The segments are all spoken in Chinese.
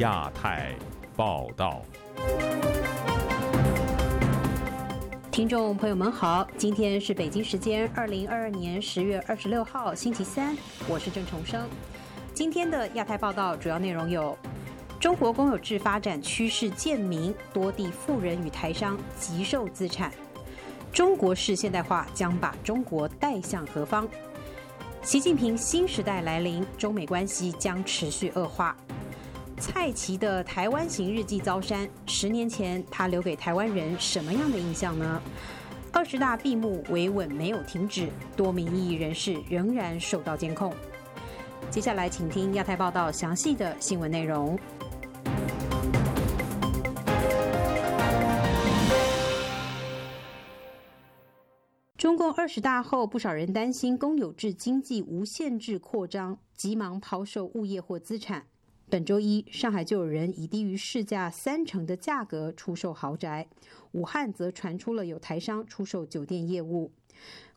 亚太报道。听众朋友们好，今天是北京时间二零二二年十月二十六号星期三，我是郑重生。今天的亚太报道主要内容有：中国公有制发展趋势渐明，多地富人与台商急售资产；中国式现代化将把中国带向何方？习近平新时代来临，中美关系将持续恶化。蔡奇的台湾行日记遭删，十年前他留给台湾人什么样的印象呢？二十大闭幕，维稳没有停止，多名异议人士仍然受到监控。接下来，请听亚太报道详细的新闻内容。中共二十大后，不少人担心公有制经济无限制扩张，急忙抛售物业或资产。本周一，上海就有人以低于市价三成的价格出售豪宅；武汉则传出了有台商出售酒店业务。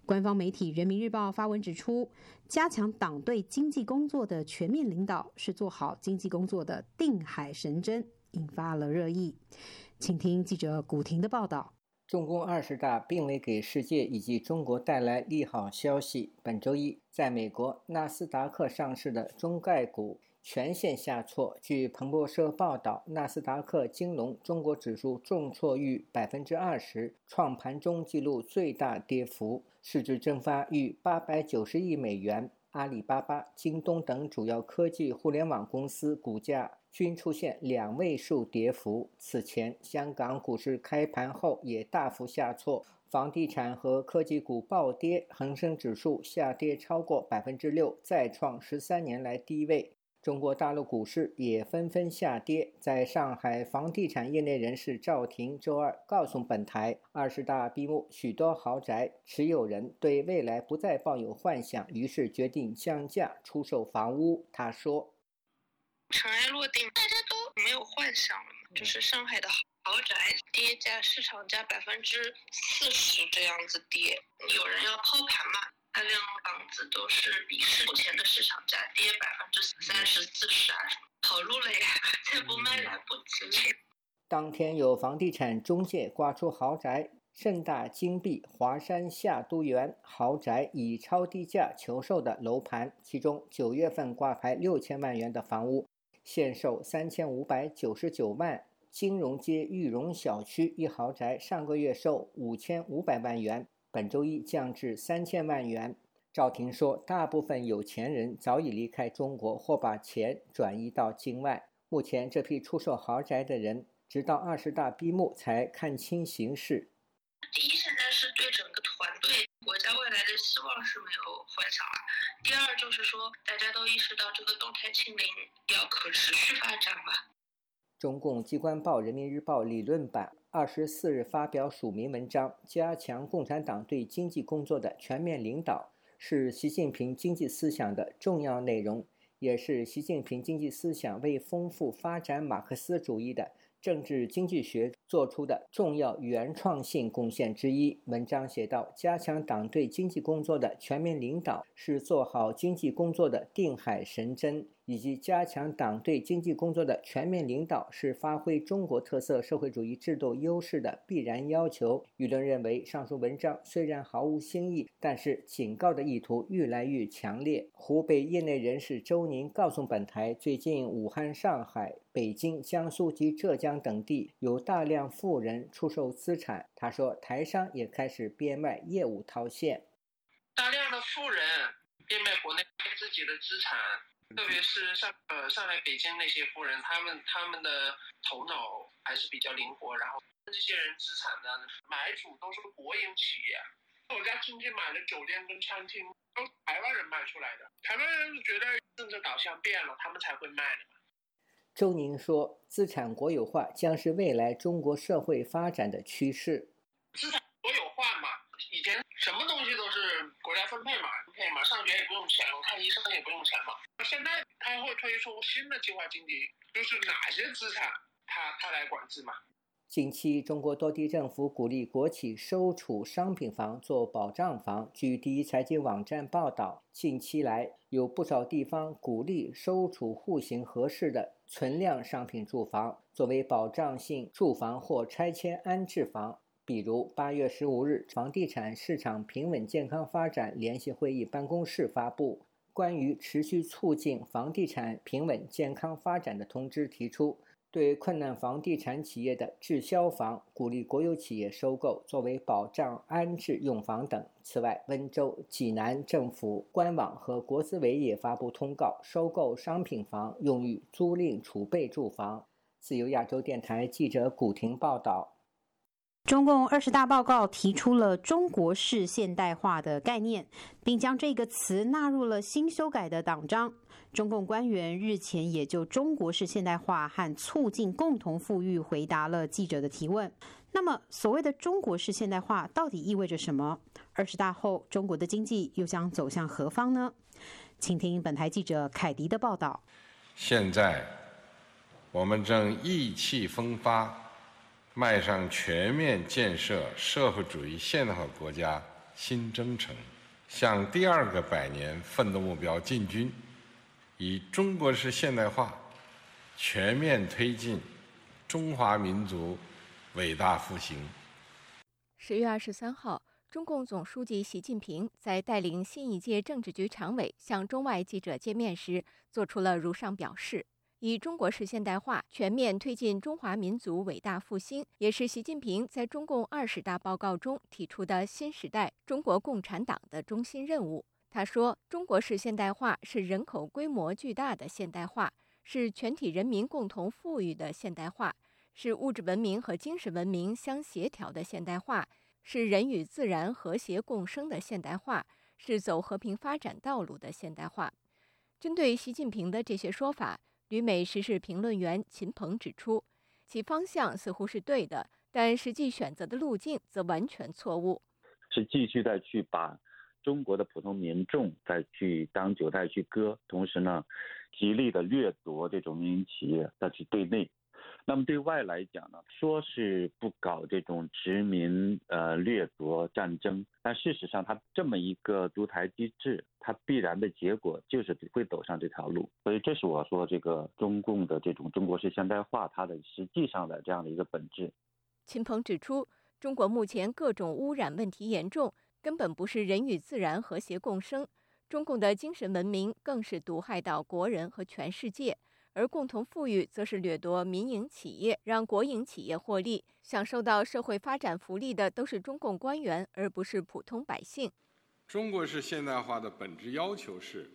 官方媒体《人民日报》发文指出，加强党对经济工作的全面领导是做好经济工作的定海神针，引发了热议。请听记者古婷的报道。中共二十大并未给世界以及中国带来利好消息。本周一，在美国纳斯达克上市的中概股。全线下挫。据彭博社报道，纳斯达克金融中国指数重挫逾百分之二十，创盘中纪录最大跌幅，市值蒸发逾八百九十亿美元。阿里巴巴、京东等主要科技互联网公司股价均出现两位数跌幅。此前，香港股市开盘后也大幅下挫，房地产和科技股暴跌，恒生指数下跌超过百分之六，再创十三年来低位。中国大陆股市也纷纷下跌。在上海，房地产业内人士赵婷周二告诉本台，二十大闭幕，许多豪宅持有人对未来不再抱有幻想，于是决定降价出售房屋。他说：“尘埃落定，大家都没有幻想了，就是上海的豪宅跌价，市场价百分之四十这样子跌，有人要抛盘嘛。”大量房子都是比目前的市场价跌百分之三十四十啊，跑路了呀，再不卖来不及了。当天有房地产中介挂出豪宅盛大金碧华山夏都园豪宅以超低价求售的楼盘，其中九月份挂牌六千万元的房屋，现售三千五百九十九万。金融街玉荣小区一豪宅上个月售五千五百万元。本周一降至三千万元。赵婷说，大部分有钱人早已离开中国，或把钱转移到境外。目前，这批出售豪宅的人，直到二十大闭幕才看清形势。第一，现在是对整个团队、国家未来的希望是没有幻想了；第二，就是说大家都意识到这个动态清零要可持续发展嘛。中共机关报《人民日报》理论版。二十四日发表署名文章，加强共产党对经济工作的全面领导，是习近平经济思想的重要内容，也是习近平经济思想为丰富发展马克思主义的政治经济学做出的重要原创性贡献之一。文章写道：加强党对经济工作的全面领导，是做好经济工作的定海神针。以及加强党对经济工作的全面领导，是发挥中国特色社会主义制度优势的必然要求。舆论认为，上述文章虽然毫无新意，但是警告的意图愈来愈强烈。湖北业内人士周宁告诉本台，最近武汉、上海、北京、江苏及浙江等地有大量富人出售资产。他说，台商也开始变卖业务套现，大量的富人变卖国内自己的资产。特别是上呃上海、北京那些富人，他们他们的头脑还是比较灵活。然后这些人资产的买主都是国营企业。我家亲戚买的酒店跟餐厅都是台湾人卖出来的。台湾人觉得政治导向变了，他们才会卖的嘛。周宁说：“资产国有化将是未来中国社会发展的趋势。”资产国有化嘛，以前什么东西都是国家分配嘛。分配嘛，上学也不用钱，我看医生也不用钱嘛。那现在他会推出新的计划经济，就是哪些资产他他来管制嘛？近期，中国多地政府鼓励国企收储商品房做保障房。据第一财经网站报道，近期来有不少地方鼓励收储户型合适的存量商品住房作为保障性住房或拆迁安置房。比如，八月十五日，房地产市场平稳健康发展联席会议办公室发布关于持续促进房地产平稳健康发展的通知，提出。对困难房地产企业的滞销房，鼓励国有企业收购作为保障安置用房等。此外，温州、济南政府官网和国资委也发布通告，收购商品房用于租赁储备住房。自由亚洲电台记者古婷报道。中共二十大报告提出了中国式现代化的概念，并将这个词纳入了新修改的党章。中共官员日前也就中国式现代化和促进共同富裕回答了记者的提问。那么，所谓的中国式现代化到底意味着什么？二十大后，中国的经济又将走向何方呢？请听本台记者凯迪的报道。现在，我们正意气风发。迈上全面建设社会主义现代化国家新征程，向第二个百年奋斗目标进军，以中国式现代化全面推进中华民族伟大复兴。十月二十三号，中共总书记习近平在带领新一届政治局常委向中外记者见面时，作出了如上表示。以中国式现代化全面推进中华民族伟大复兴，也是习近平在中共二十大报告中提出的新时代中国共产党的中心任务。他说：“中国式现代化是人口规模巨大的现代化，是全体人民共同富裕的现代化，是物质文明和精神文明相协调的现代化，是人与自然和谐共生的现代化，是走和平发展道路的现代化。”针对习近平的这些说法。与美时事评论员秦鹏指出，其方向似乎是对的，但实际选择的路径则完全错误。是继续再去把中国的普通民众再去当韭菜去割，同时呢，极力的掠夺这种民营企业再去对内。那么对外来讲呢，说是不搞这种殖民、呃掠夺战争，但事实上，它这么一个独裁机制，它必然的结果就是会走上这条路。所以，这是我说这个中共的这种中国式现代化，它的实际上的这样的一个本质。秦鹏指出，中国目前各种污染问题严重，根本不是人与自然和谐共生，中共的精神文明更是毒害到国人和全世界。而共同富裕则是掠夺民营企业，让国营企业获利，享受到社会发展福利的都是中共官员，而不是普通百姓。中国式现代化的本质要求是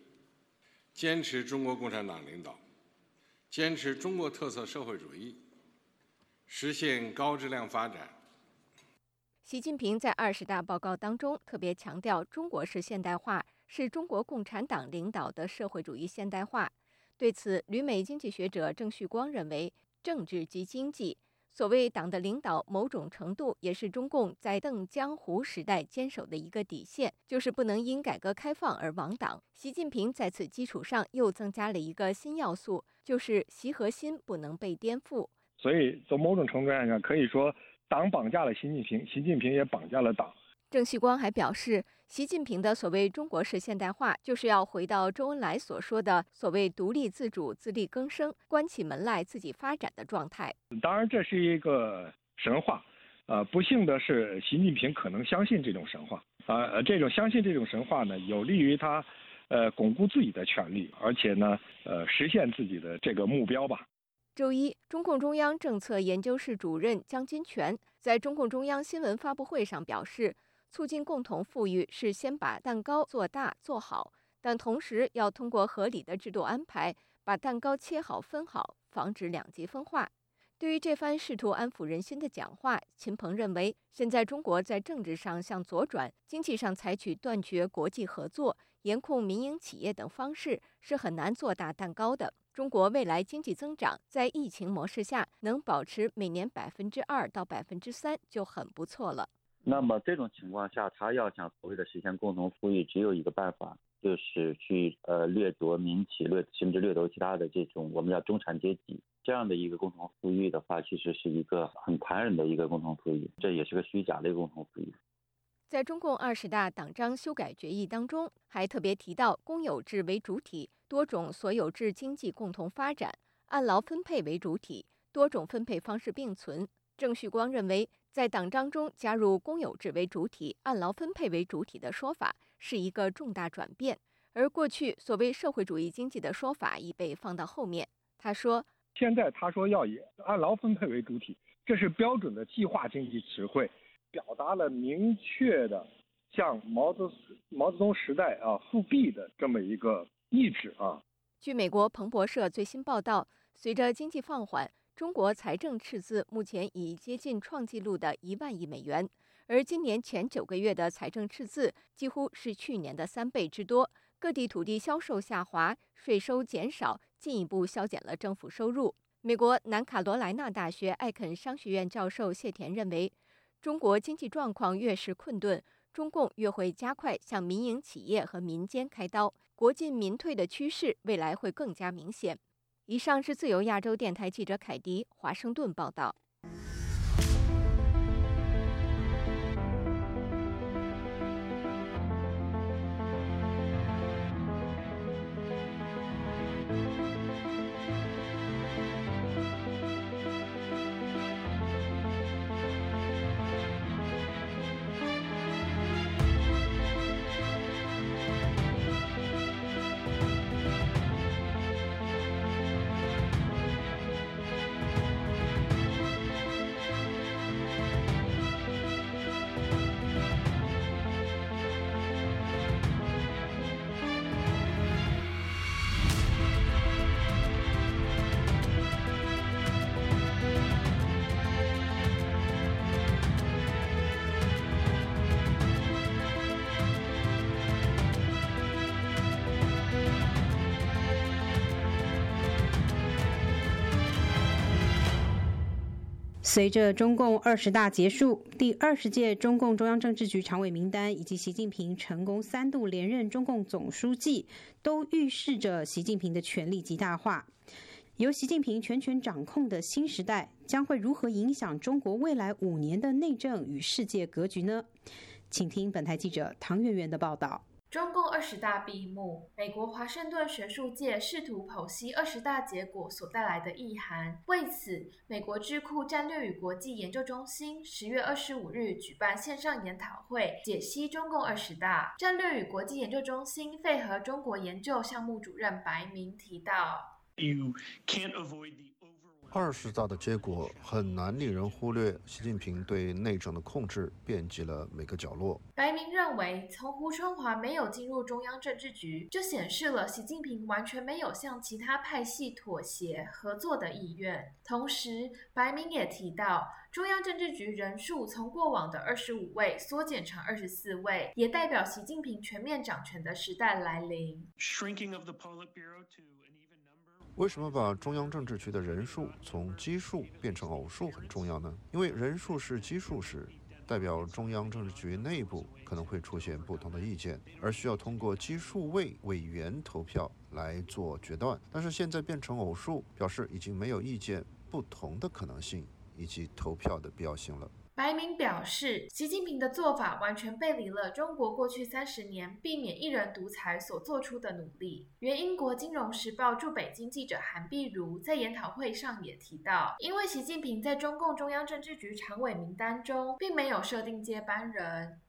坚持中国共产党领导，坚持中国特色社会主义，实现高质量发展。习近平在二十大报告当中特别强调，中国式现代化是中国共产党领导的社会主义现代化。对此，旅美经济学者郑旭光认为，政治即经济。所谓党的领导，某种程度也是中共在邓江湖时代坚守的一个底线，就是不能因改革开放而亡党。习近平在此基础上又增加了一个新要素，就是习核心不能被颠覆。所以，从某种程度上讲，可以说，党绑架了习近平，习近平也绑架了党。郑旭光还表示。习近平的所谓中国式现代化，就是要回到周恩来所说的所谓独立自主、自力更生、关起门来自己发展的状态。当然，这是一个神话，呃，不幸的是，习近平可能相信这种神话，啊，这种相信这种神话呢，有利于他，呃，巩固自己的权利，而且呢，呃，实现自己的这个目标吧。周一，中共中央政策研究室主任江金泉在中共中央新闻发布会上表示。促进共同富裕是先把蛋糕做大做好，但同时要通过合理的制度安排，把蛋糕切好分好，防止两极分化。对于这番试图安抚人心的讲话，秦鹏认为，现在中国在政治上向左转，经济上采取断绝国际合作、严控民营企业等方式，是很难做大蛋糕的。中国未来经济增长在疫情模式下能保持每年百分之二到百分之三就很不错了。那么这种情况下，他要想所谓的实现共同富裕，只有一个办法，就是去呃掠夺民企，掠甚至掠夺其他的这种我们叫中产阶级这样的一个共同富裕的话，其实是一个很残忍的一个共同富裕，这也是个虚假的共同富裕。在中共二十大党章修改决议当中，还特别提到公有制为主体，多种所有制经济共同发展，按劳分配为主体，多种分配方式并存。郑旭光认为，在党章中加入公有制为主体、按劳分配为主体的说法。是一个重大转变，而过去所谓社会主义经济的说法已被放到后面。他说：“现在他说要以按劳分配为主体，这是标准的计划经济词汇，表达了明确的向毛泽毛泽东时代啊复辟的这么一个意志啊。”据美国彭博社最新报道，随着经济放缓，中国财政赤字目前已接近创纪录的一万亿美元。而今年前九个月的财政赤字几乎是去年的三倍之多，各地土地销售下滑，税收减少，进一步削减了政府收入。美国南卡罗来纳大学艾肯商学院教授谢田认为，中国经济状况越是困顿，中共越会加快向民营企业和民间开刀，国进民退的趋势未来会更加明显。以上是自由亚洲电台记者凯迪华盛顿报道。随着中共二十大结束，第二十届中共中央政治局常委名单以及习近平成功三度连任中共总书记，都预示着习近平的权力极大化。由习近平全权掌控的新时代，将会如何影响中国未来五年的内政与世界格局呢？请听本台记者唐媛媛的报道。中共二十大闭幕，美国华盛顿学术界试图剖析二十大结果所带来的意涵。为此，美国智库战略与国际研究中心十月二十五日举办线上研讨会，解析中共二十大。战略与国际研究中心费和中国研究项目主任白明提到。二十大的结果很难令人忽略，习近平对内政的控制遍及了每个角落。白明认为，从胡春华没有进入中央政治局，就显示了习近平完全没有向其他派系妥协合作的意愿。同时，白明也提到，中央政治局人数从过往的二十五位缩减成二十四位，也代表习近平全面掌权的时代来临。为什么把中央政治局的人数从奇数变成偶数很重要呢？因为人数是奇数时，代表中央政治局内部可能会出现不同的意见，而需要通过奇数位委员投票来做决断。但是现在变成偶数，表示已经没有意见不同的可能性以及投票的必要性了。白明表示，习近平的做法完全背离了中国过去三十年避免一人独裁所做出的努力。原英国《金融时报》驻北京记者韩碧如在研讨会上也提到，因为习近平在中共中央政治局常委名单中并没有设定接班人。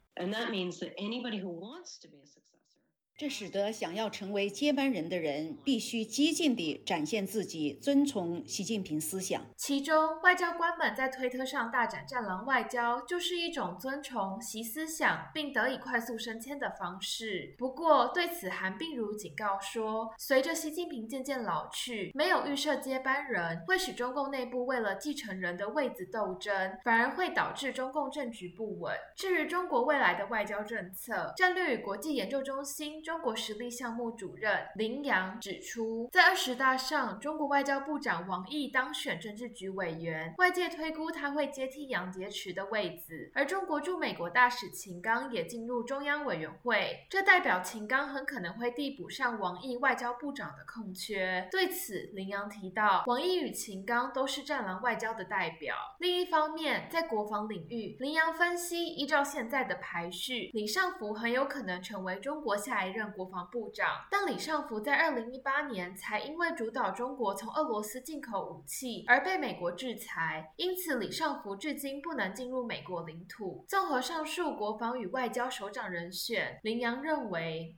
这使得想要成为接班人的人必须激进地展现自己遵从习近平思想。其中，外交官们在推特上大展“战狼外交”，就是一种遵从习思想并得以快速升迁的方式。不过，对此韩并如警告说，随着习近平渐渐老去，没有预设接班人，会使中共内部为了继承人的位子斗争，反而会导致中共政局不稳。至于中国未来的外交政策，战略与国际研究中心。中国实力项目主任林阳指出，在二十大上，中国外交部长王毅当选政治局委员，外界推估他会接替杨洁篪的位子，而中国驻美国大使秦刚也进入中央委员会，这代表秦刚很可能会递补上王毅外交部长的空缺。对此，林阳提到，王毅与秦刚都是战狼外交的代表。另一方面，在国防领域，林阳分析，依照现在的排序，李尚福很有可能成为中国下一任任国防部长。但李尚福在二零一八年才因为主导中国从俄罗斯进口武器而被美国制裁，因此李尚福至今不能进入美国领土。综合上述国防与外交首长人选，林阳认为。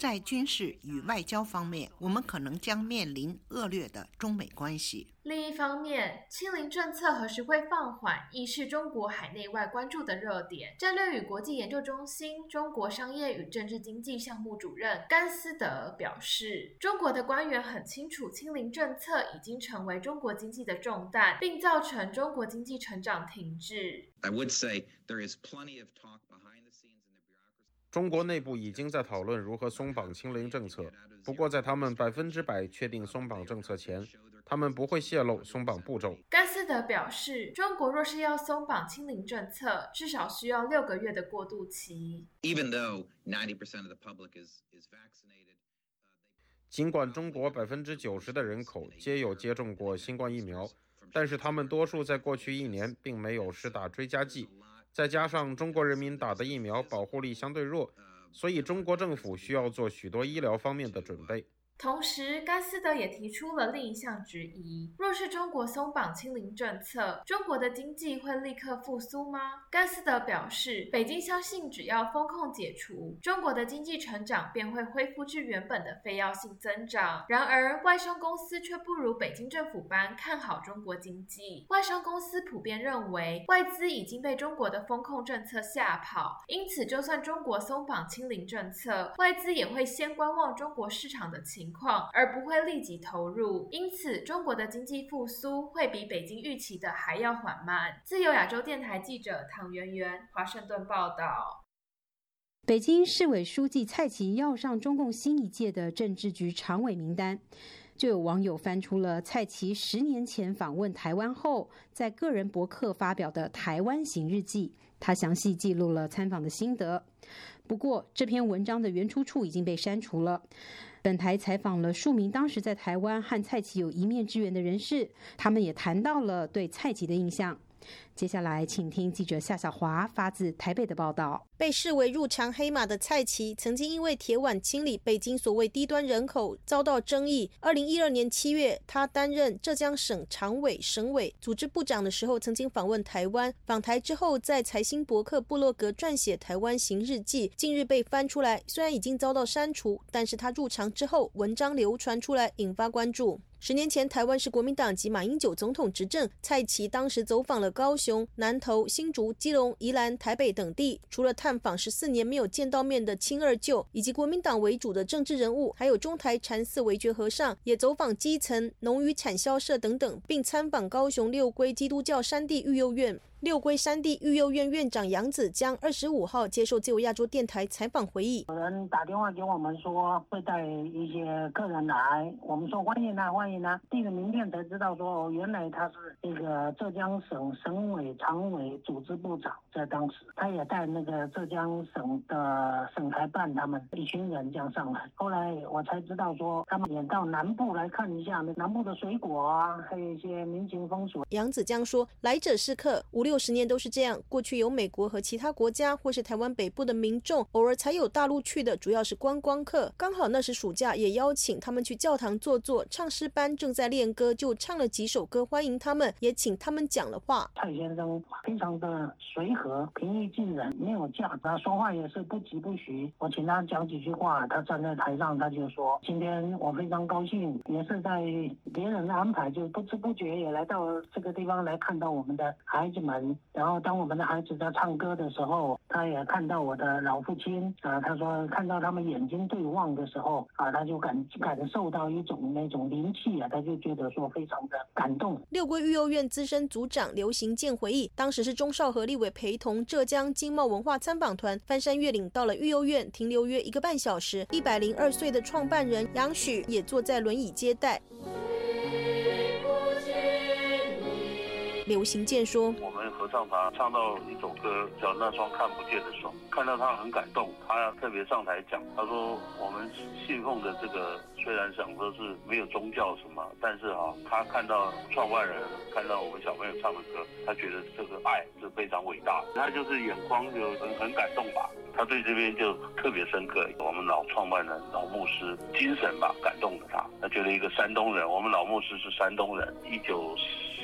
在军事与外交方面，我们可能将面临恶劣的中美关系。另一方面，清零政策何时会放缓，亦是中国海内外关注的热点。战略与国际研究中心中国商业与政治经济项目主任甘思德表示，中国的官员很清楚，清零政策已经成为中国经济的重担，并造成中国经济成长停滞。I would say there is plenty of talk. 中国内部已经在讨论如何松绑清零政策，不过在他们百分之百确定松绑政策前，他们不会泄露松绑步骤。甘斯德表示，中国若是要松绑清零政策，至少需要六个月的过渡期。Even though ninety percent of the public is is vaccinated，尽管中国百分之九十的人口皆有接种过新冠疫苗，但是他们多数在过去一年并没有施打追加剂。再加上中国人民打的疫苗保护力相对弱，所以中国政府需要做许多医疗方面的准备。同时，甘斯德也提出了另一项质疑：若是中国松绑清零政策，中国的经济会立刻复苏吗？甘斯德表示，北京相信只要风控解除，中国的经济成长便会恢复至原本的非要性增长。然而，外商公司却不如北京政府般看好中国经济。外商公司普遍认为，外资已经被中国的风控政策吓跑，因此就算中国松绑清零政策，外资也会先观望中国市场的情。况，而不会立即投入，因此中国的经济复苏会比北京预期的还要缓慢。自由亚洲电台记者唐媛媛，华盛顿报道。北京市委书记蔡奇要上中共新一届的政治局常委名单，就有网友翻出了蔡奇十年前访问台湾后，在个人博客发表的《台湾行日记》，他详细记录了参访的心得。不过，这篇文章的原出处已经被删除了。本台采访了数名当时在台湾和蔡奇有一面之缘的人士，他们也谈到了对蔡奇的印象。接下来，请听记者夏小华发自台北的报道。被视为入常黑马的蔡奇，曾经因为铁腕清理北京所谓低端人口遭到争议。二零一二年七月，他担任浙江省常委、省委组织部长的时候，曾经访问台湾。访台之后，在财新博客部落格撰写《台湾行日记》，近日被翻出来。虽然已经遭到删除，但是他入常之后，文章流传出来，引发关注。十年前，台湾是国民党及马英九总统执政，蔡奇当时走访了高雄、南投、新竹、基隆、宜兰、台北等地，除了探访十四年没有见到面的亲二舅，以及国民党为主的政治人物，还有中台禅寺维觉和尚，也走访基层农渔产销社等等，并参访高雄六龟基督教山地育幼院。六龟山地育幼院院长杨子江二十五号接受自由亚洲电台采访回忆，有人打电话给我们说会带一些客人来，我们说欢迎啊欢迎啊，递个名片才知道说哦原来他是那个浙江省省委常委组织部长，在当时他也带那个浙江省的省台办他们一群人这样上来，后来我才知道说他们也到南部来看一下那南部的水果啊，还有一些民情风俗。杨子江说来者是客，五六。六十年都是这样。过去有美国和其他国家，或是台湾北部的民众，偶尔才有大陆去的，主要是观光客。刚好那时暑假，也邀请他们去教堂坐坐。唱诗班正在练歌，就唱了几首歌欢迎他们，也请他们讲了话。蔡先生非常的随和、平易近人，没有架，他说话也是不急不徐。我请他讲几句话，他站在台上，他就说：“今天我非常高兴，也是在别人的安排，就不知不觉也来到这个地方来看到我们的孩子们。”人。然后当我们的孩子在唱歌的时候，他也看到我的老父亲啊，他说看到他们眼睛对望的时候啊，他就感感受到一种那种灵气啊，他就觉得说非常的感动。六龟育幼院资深组长刘行健回忆，当时是钟少和立伟陪同浙江经贸文化参访团翻山越岭到了育幼院，停留约一个半小时。一百零二岁的创办人杨许也坐在轮椅接待。刘行健说：“我们合唱团唱到一首歌叫《那双看不见的手》，看到他很感动，他特别上台讲，他说我们信奉的这个虽然想说是没有宗教什么，但是哈，他看到创办人，看到我们小朋友唱的歌，他觉得这个爱是非常伟大，他就是眼眶就很很感动吧，他对这边就特别深刻。我们老创办人老牧师精神吧感动了他，他觉得一个山东人，我们老牧师是山东人，一九。”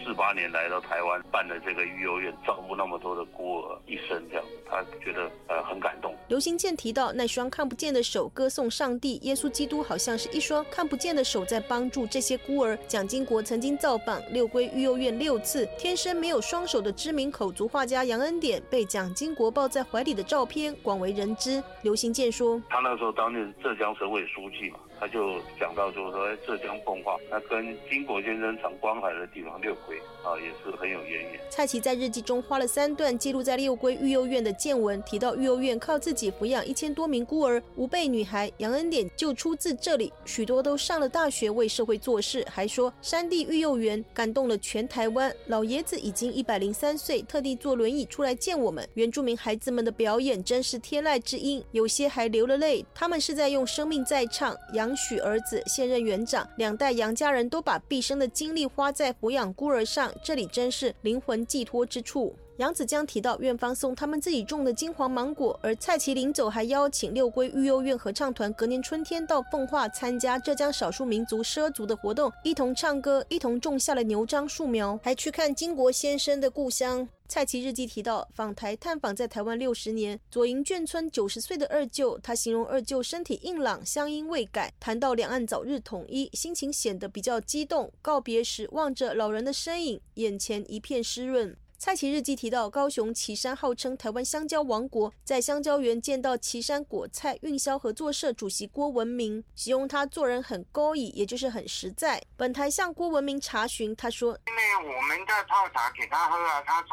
四八年来到台湾办的这个育幼院，照顾那么多的孤儿一生，这样他觉得呃很感动。刘行健提到，那双看不见的手歌颂上帝，耶稣基督好像是一双看不见的手在帮助这些孤儿。蒋经国曾经造访六龟育幼院六次，天生没有双手的知名口足画家杨恩典被蒋经国抱在怀里的照片广为人知。刘行健说，他那时候当年浙江省委书记嘛。他就讲到，就是说，哎，浙江奉化，那跟金国先生常观海的地方六龟啊，也是很有渊源。蔡奇在日记中花了三段记录在六龟育幼院的见闻，提到育幼院靠自己抚养一千多名孤儿，五辈女孩杨恩典就出自这里，许多都上了大学为社会做事。还说山地育幼园感动了全台湾，老爷子已经一百零三岁，特地坐轮椅出来见我们。原住民孩子们的表演真是天籁之音，有些还流了泪，他们是在用生命在唱杨。杨许儿子现任园长，两代杨家人都把毕生的精力花在抚养孤儿上，这里真是灵魂寄托之处。杨子江提到，院方送他们自己种的金黄芒果，而蔡奇临走还邀请六龟育幼院合唱团隔年春天到奉化参加浙江少数民族畲族的活动，一同唱歌，一同种下了牛樟树苗，还去看金国先生的故乡。蔡奇日记提到，访台探访在台湾六十年，左营眷村九十岁的二舅，他形容二舅身体硬朗，乡音未改。谈到两岸早日统一，心情显得比较激动。告别时，望着老人的身影，眼前一片湿润。蔡奇日记提到，高雄旗山号称台湾香蕉王国，在香蕉园见到旗山果菜运销合作社主席郭文明，形容他做人很高义，也就是很实在。本台向郭文明查询，他说：“因为我们在泡茶给他喝啊，他说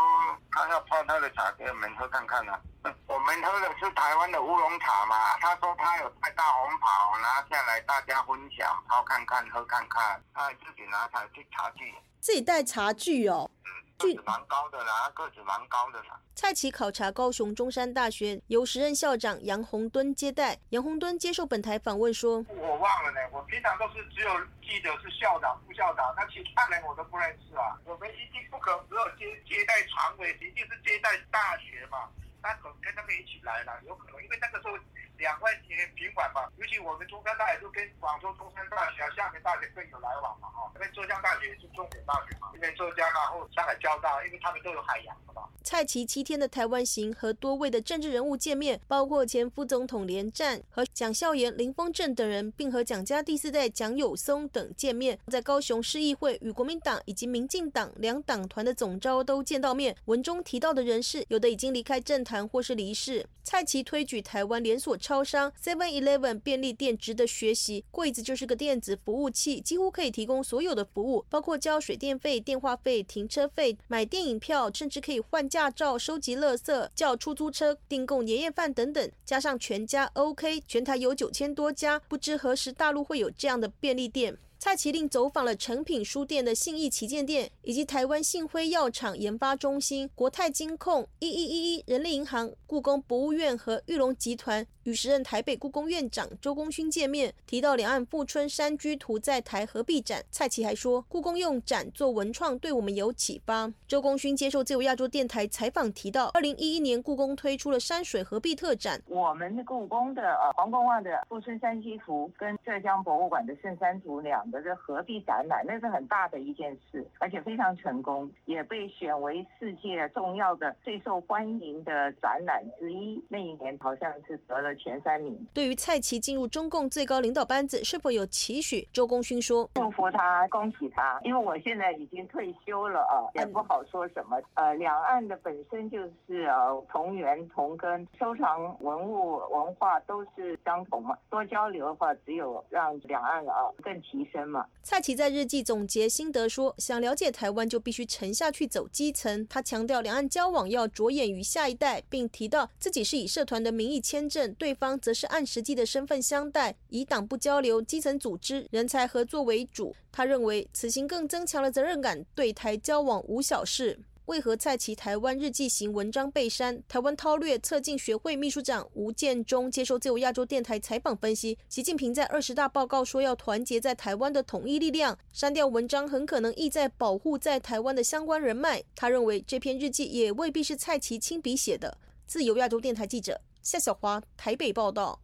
他要泡他的茶给我们喝看看啊。我们喝的是台湾的乌龙茶嘛，他说他有带大红袍拿下来，大家分享泡看看喝看看，他自己拿茶去茶具，自己带茶具哦。”个子蛮高的啦，个子蛮高的啦。蔡奇考察高雄中山大学，由时任校长杨洪敦接待。杨洪敦接受本台访问说：“我忘了呢，我平常都是只有记得是校长、副校长，那其他人我都不认识啊。我们一定不可能只有接接待常委，一定是接待大学嘛。那可能跟他们一起来了，有可能因为那个时候。”两万几平缓嘛，尤其我们中山大学就跟广州中山大学啊、厦门大学更有来往嘛，哈，因为浙江大学也是重点大学嘛，因为浙江然后上海交大，因为他们都有海洋的嘛。蔡奇七天的台湾行和多位的政治人物见面，包括前副总统连战和蒋孝严、林峰正等人，并和蒋家第四代蒋友松等见面，在高雄市议会与国民党以及民进党两党团的总召都见到面。文中提到的人士，有的已经离开政坛或是离世。蔡奇推举台湾连锁超招商 Seven Eleven 便利店值得学习，柜子就是个电子服务器，几乎可以提供所有的服务，包括交水电费、电话费、停车费、买电影票，甚至可以换驾照、收集垃圾、叫出租车、订购年夜饭等等。加上全家 OK，全台有九千多家，不知何时大陆会有这样的便利店。蔡奇令走访了诚品书店的信义旗舰店，以及台湾信辉药厂研发中心、国泰金控、一一一一人力银行、故宫博物院和玉龙集团。与时任台北故宫院长周功勋见面，提到两岸富春山居图在台合璧展。蔡奇还说，故宫用展做文创对我们有启发。周功勋接受自由亚洲电台采访提到，二零一一年故宫推出了山水合璧特展。我们故宫的呃皇宫画的富春山居图跟浙江博物馆的圣山图两个的合璧展览，那是很大的一件事，而且非常成功，也被选为世界重要的最受欢迎的展览之一。那一年好像是得了。了前三名。对于蔡奇进入中共最高领导班子，是否有期许？周功勋说：“祝福他，恭喜他，因为我现在已经退休了啊，也不好说什么。呃，两岸的本身就是呃同源同根，收藏文物文化都是相同嘛，多交流的话，只有让两岸啊更提升嘛。”蔡奇在日记总结心得说：“想了解台湾，就必须沉下去走基层。”他强调，两岸交往要着眼于下一代，并提到自己是以社团的名义签证，对方则是按实际的身份相待，以党部交流、基层组织、人才合作为主。他认为此行更增强了责任感，对台交往无小事。为何蔡奇台湾日记型文章被删？台湾韬略策进学会秘书长吴建中接受自由亚洲电台采访分析，习近平在二十大报告说要团结在台湾的统一力量，删掉文章很可能意在保护在台湾的相关人脉。他认为这篇日记也未必是蔡奇亲笔写的。自由亚洲电台记者夏小华台北报道。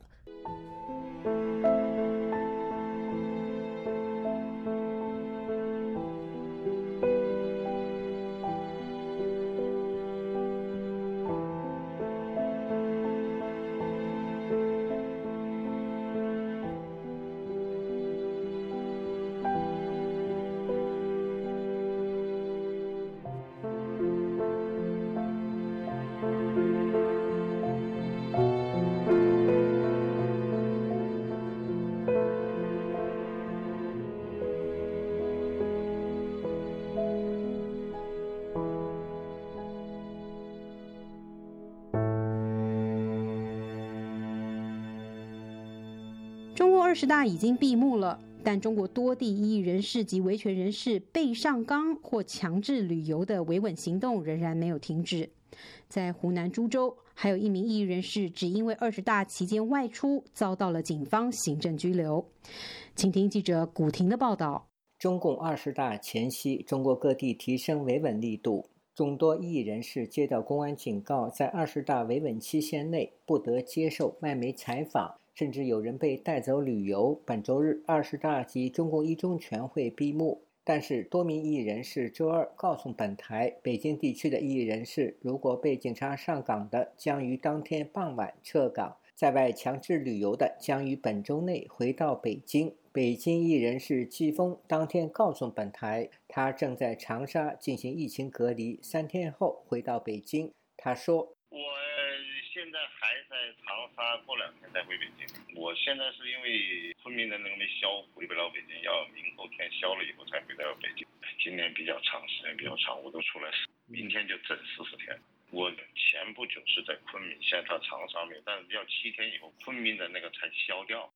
十大已经闭幕了，但中国多地异议人士及维权人士被上纲或强制旅游的维稳行动仍然没有停止。在湖南株洲，还有一名异议人士只因为二十大期间外出，遭到了警方行政拘留。请听记者古婷的报道。中共二十大前夕，中国各地提升维稳力度，众多异议人士接到公安警告，在二十大维稳期限内不得接受外媒采访。甚至有人被带走旅游。本周日，二十大及中共一中全会闭幕，但是多名艺人是周二告诉本台，北京地区的艺人是如果被警察上岗的，将于当天傍晚撤岗；在外强制旅游的，将于本周内回到北京。北京艺人是季风当天告诉本台，他正在长沙进行疫情隔离，三天后回到北京。他说：“。”现在还在长沙，过两天再回北京。我现在是因为昆明的那个没消，回不了北京，要明后天消了以后才回到北京。今年比较长时间比较长，我都出来，明天就整四十天。我前不久是在昆明，现在到长沙没有，但是要七天以后昆明的那个才消掉。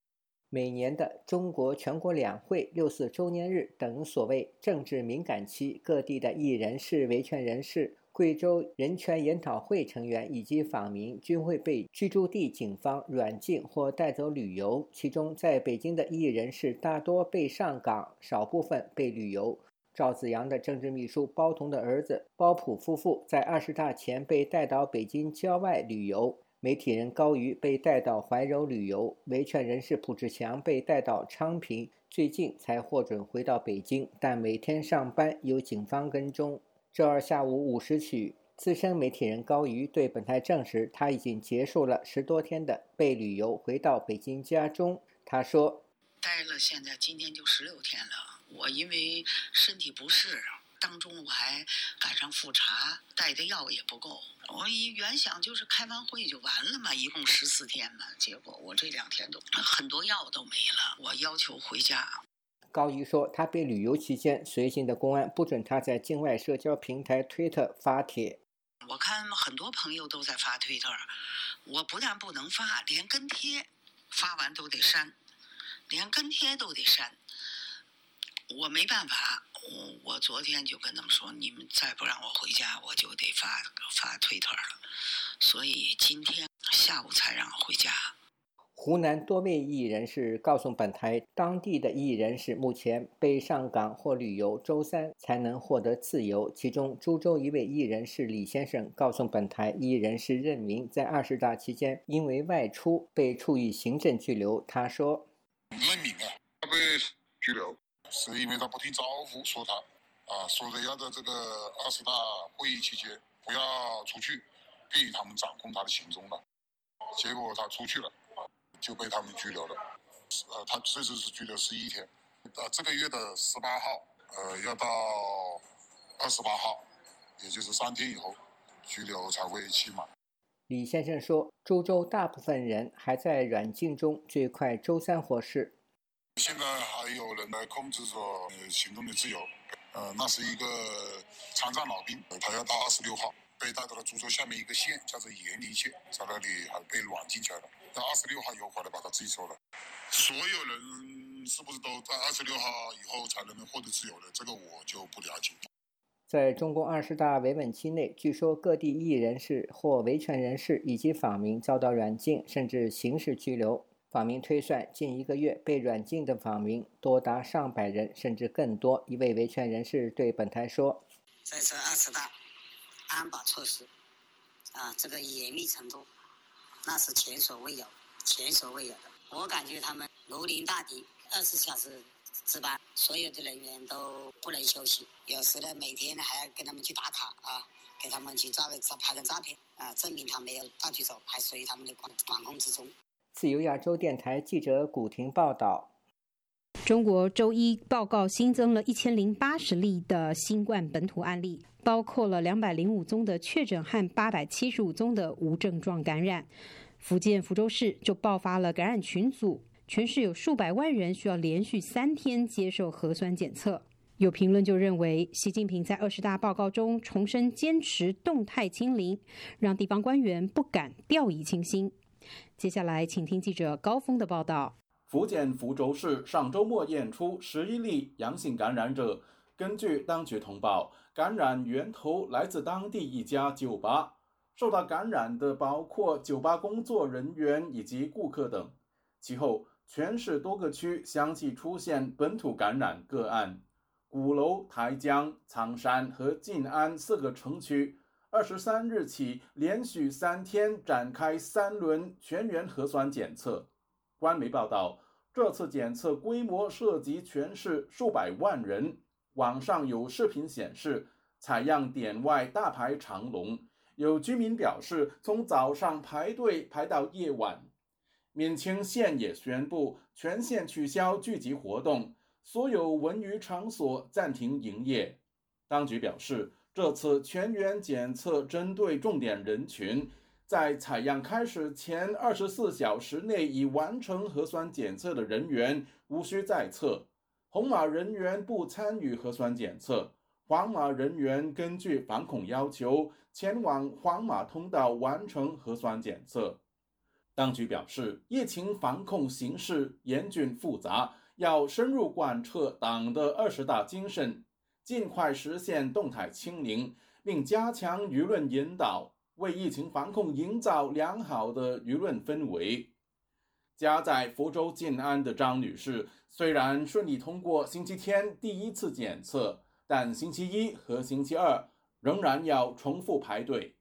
每年的中国全国两会六四周年日等所谓政治敏感期，各地的艺人士、维权人士。贵州人权研讨会成员以及访民均会被居住地警方软禁或带走旅游，其中在北京的异议人士大多被上岗，少部分被旅游。赵子阳的政治秘书包同的儿子包普夫妇在二十大前被带到北京郊外旅游，媒体人高瑜被带到怀柔旅游，维权人士蒲志强被带到昌平，最近才获准回到北京，但每天上班由警方跟踪。周二下午五时许，资深媒体人高瑜对本台证实，他已经结束了十多天的被旅游，回到北京家中。他说：“待了现在今天就十六天了。我因为身体不适，当中我还赶上复查，带的药也不够。我一原想就是开完会就完了嘛，一共十四天嘛。结果我这两天都很多药都没了，我要求回家。”高瑜说，他被旅游期间，随行的公安不准他在境外社交平台推特发帖。我看很多朋友都在发推特，我不但不能发，连跟帖发完都得删，连跟帖都得删。我没办法，我我昨天就跟他们说，你们再不让我回家，我就得发发推特了。所以今天下午才让我回家。湖南多位艺人士告诉本台，当地的艺人是目前被上岗或旅游，周三才能获得自由。其中，株洲一位艺人士李先生告诉本台，艺人士任明在二十大期间因为外出被处以行政拘留。他说：“任明啊，他被拘留是因为他不听招呼，说他啊，说的要在这个二十大会议期间不要出去，给他们掌控他的行踪了。结果他出去了。”就被他们拘留了。呃，他这次是拘留十一天，呃，这个月的十八号，呃，要到二十八号，也就是三天以后，拘留才会期满。李先生说，株洲大部分人还在软禁中，最快周三获释。现在还有人来控制着行动的自由，呃，那是一个残障老兵，他要到二十六号被带到了株洲下面一个县，叫做延陵县，在那里还被软禁起来了。到二十六号以后回来把他自己收了。所有人是不是都在二十六号以后才能获得自由呢？这个我就不了解。在中共二十大维稳期内，据说各地异议人士或维权人士以及访民遭到软禁，甚至刑事拘留。访民推算，近一个月被软禁的访民多达上百人，甚至更多。一位维权人士对本台说：“这次二十大安保措施啊，这个严密程度，那是前所未有、前所未有的。我感觉他们如临大敌，二十四小时值班，所有的人员都不能休息。有时呢，每天呢还要跟他们去打卡啊，给他们去照个照、拍个照片啊，证明他没有到处走，还属于他们的管管控之中。”自由亚洲电台记者古婷报道：中国周一报告新增了一千零八十例的新冠本土案例，包括了两百零五宗的确诊和八百七十五宗的无症状感染。福建福州市就爆发了感染群组，全市有数百万人需要连续三天接受核酸检测。有评论就认为，习近平在二十大报告中重申坚持动态清零，让地方官员不敢掉以轻心。接下来，请听记者高峰的报道。福建福州市上周末验出十一例阳性感染者。根据当局通报，感染源头来自当地一家酒吧，受到感染的包括酒吧工作人员以及顾客等。其后，全市多个区相继出现本土感染个案，鼓楼、台江、苍山和晋安四个城区。二十三日起，连续三天展开三轮全员核酸检测。官媒报道，这次检测规模涉及全市数百万人。网上有视频显示，采样点外大排长龙，有居民表示，从早上排队排到夜晚。闽清县也宣布全县取消聚集活动，所有文娱场所暂停营业。当局表示。这次全员检测针对重点人群，在采样开始前二十四小时内已完成核酸检测的人员无需再测。红码人员不参与核酸检测，黄码人员根据防控要求前往黄码通道完成核酸检测。当局表示，疫情防控形势严峻复杂，要深入贯彻党的二十大精神。尽快实现动态清零，并加强舆论引导，为疫情防控营造良好的舆论氛围。家在福州晋安的张女士，虽然顺利通过星期天第一次检测，但星期一和星期二仍然要重复排队。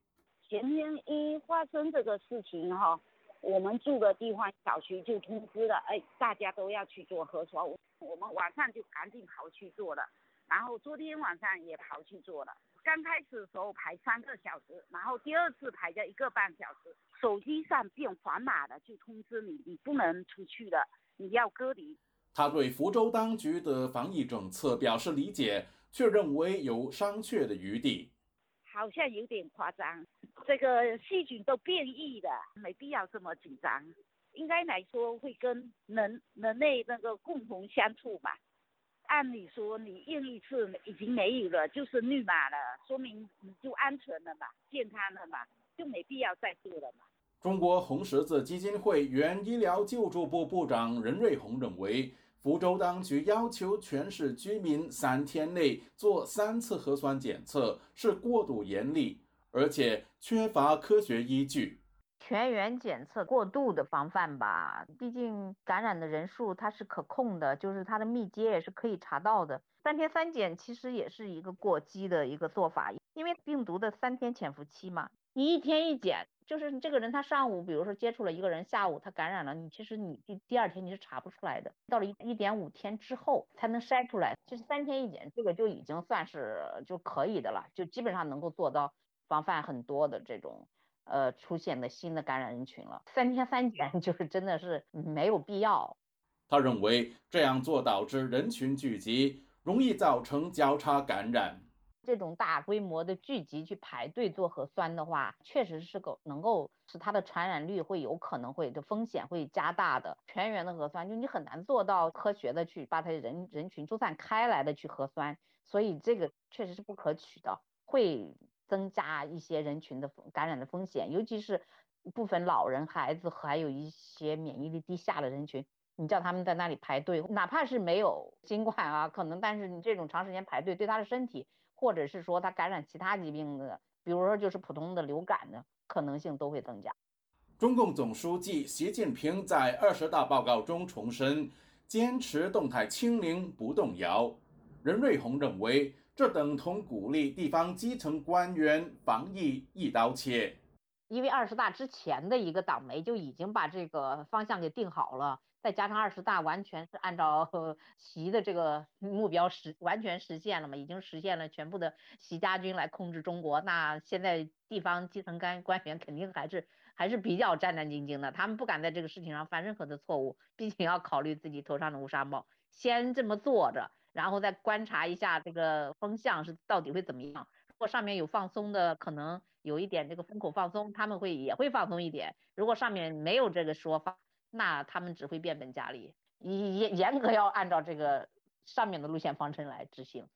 前天一发生这个事情哈，我们住的地方小区就通知了，哎，大家都要去做核酸，我们晚上就赶紧跑去做了。然后昨天晚上也跑去做了，刚开始的时候排三个小时，然后第二次排在一个半小时，手机上变黄码了，就通知你你不能出去了，你要隔离。他对福州当局的防疫政策表示理解，却认为有商榷的余地。好像有点夸张，这个细菌都变异了，没必要这么紧张。应该来说会跟人人类那个共同相处嘛。按理说，你验一次已经没有了，就是绿码了，说明你就安全了嘛，健康了嘛，就没必要再做了嘛。中国红十字基金会原医疗救助部部长任瑞红认为，福州当局要求全市居民三天内做三次核酸检测是过度严厉，而且缺乏科学依据。全员检测过度的防范吧，毕竟感染的人数它是可控的，就是它的密接也是可以查到的。三天三检其实也是一个过激的一个做法，因为病毒的三天潜伏期嘛，你一天一检，就是这个人他上午比如说接触了一个人，下午他感染了，你其实你第第二天你是查不出来的，到了一一点五天之后才能筛出来。其实三天一检这个就已经算是就可以的了，就基本上能够做到防范很多的这种。呃出现的新的感染人群了。三天三检 就是真的是没有必要。他认为这样做导致人群聚集，容易造成交叉感染。这种大规模的聚集去排队做核酸的话，确实是够能够使它的传染率会有可能会的风险会加大的。全员的核酸就你很难做到科学的去把它人人群疏散开来的去核酸，所以这个确实是不可取的，会增加一些人群的感染的风险，尤其是部分老人、孩子，还有一些免疫力低下的人群。你叫他们在那里排队，哪怕是没有新冠啊，可能但是你这种长时间排队对他的身体。或者是说他感染其他疾病的，比如说就是普通的流感的可能性都会增加。中共总书记习近平在二十大报告中重申，坚持动态清零不动摇。任瑞红认为，这等同鼓励地方基层官员防疫一刀切。因为二十大之前的一个党媒就已经把这个方向给定好了。再加上二十大完全是按照 习的这个目标实完全实现了嘛，已经实现了全部的习家军来控制中国。那现在地方基层干官员肯定还是还是比较战战兢兢的，他们不敢在这个事情上犯任何的错误，毕竟要考虑自己头上的乌纱帽，先这么做着，然后再观察一下这个风向是到底会怎么样。如果上面有放松的，可能有一点这个风口放松，他们会也会放松一点。如果上面没有这个说法。那他们只会变本加厉，严严格要按照这个上面的路线方针来执行。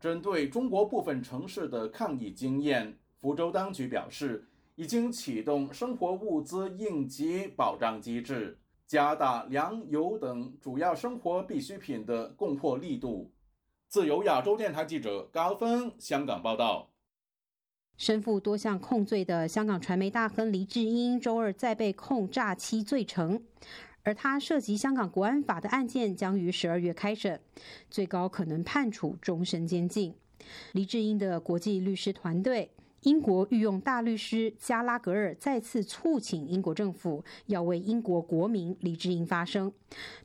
针对中国部分城市的抗疫经验，福州当局表示，已经启动生活物资应急保障机制，加大粮油等主要生活必需品的供货力度。自由亚洲电台记者高峰香港报道。身负多项控罪的香港传媒大亨黎智英，周二再被控诈欺罪成，而他涉及香港国安法的案件将于十二月开审，最高可能判处终身监禁。黎智英的国际律师团队。英国御用大律师加拉格尔再次促请英国政府要为英国国民黎智英发声。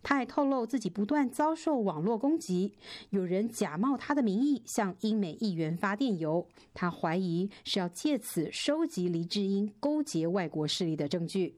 他还透露自己不断遭受网络攻击，有人假冒他的名义向英美议员发电邮，他怀疑是要借此收集黎智英勾结外国势力的证据。